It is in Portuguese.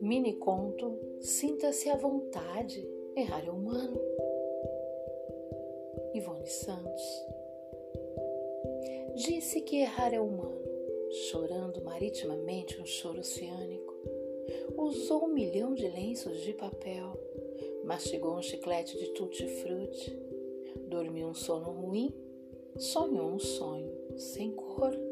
Mini conto Sinta-se à vontade, errar é humano. Ivone Santos Disse que errar é humano, chorando maritimamente um choro oceânico. Usou um milhão de lenços de papel, mastigou um chiclete de tutti-frutti, dormiu um sono ruim, sonhou um sonho sem cor.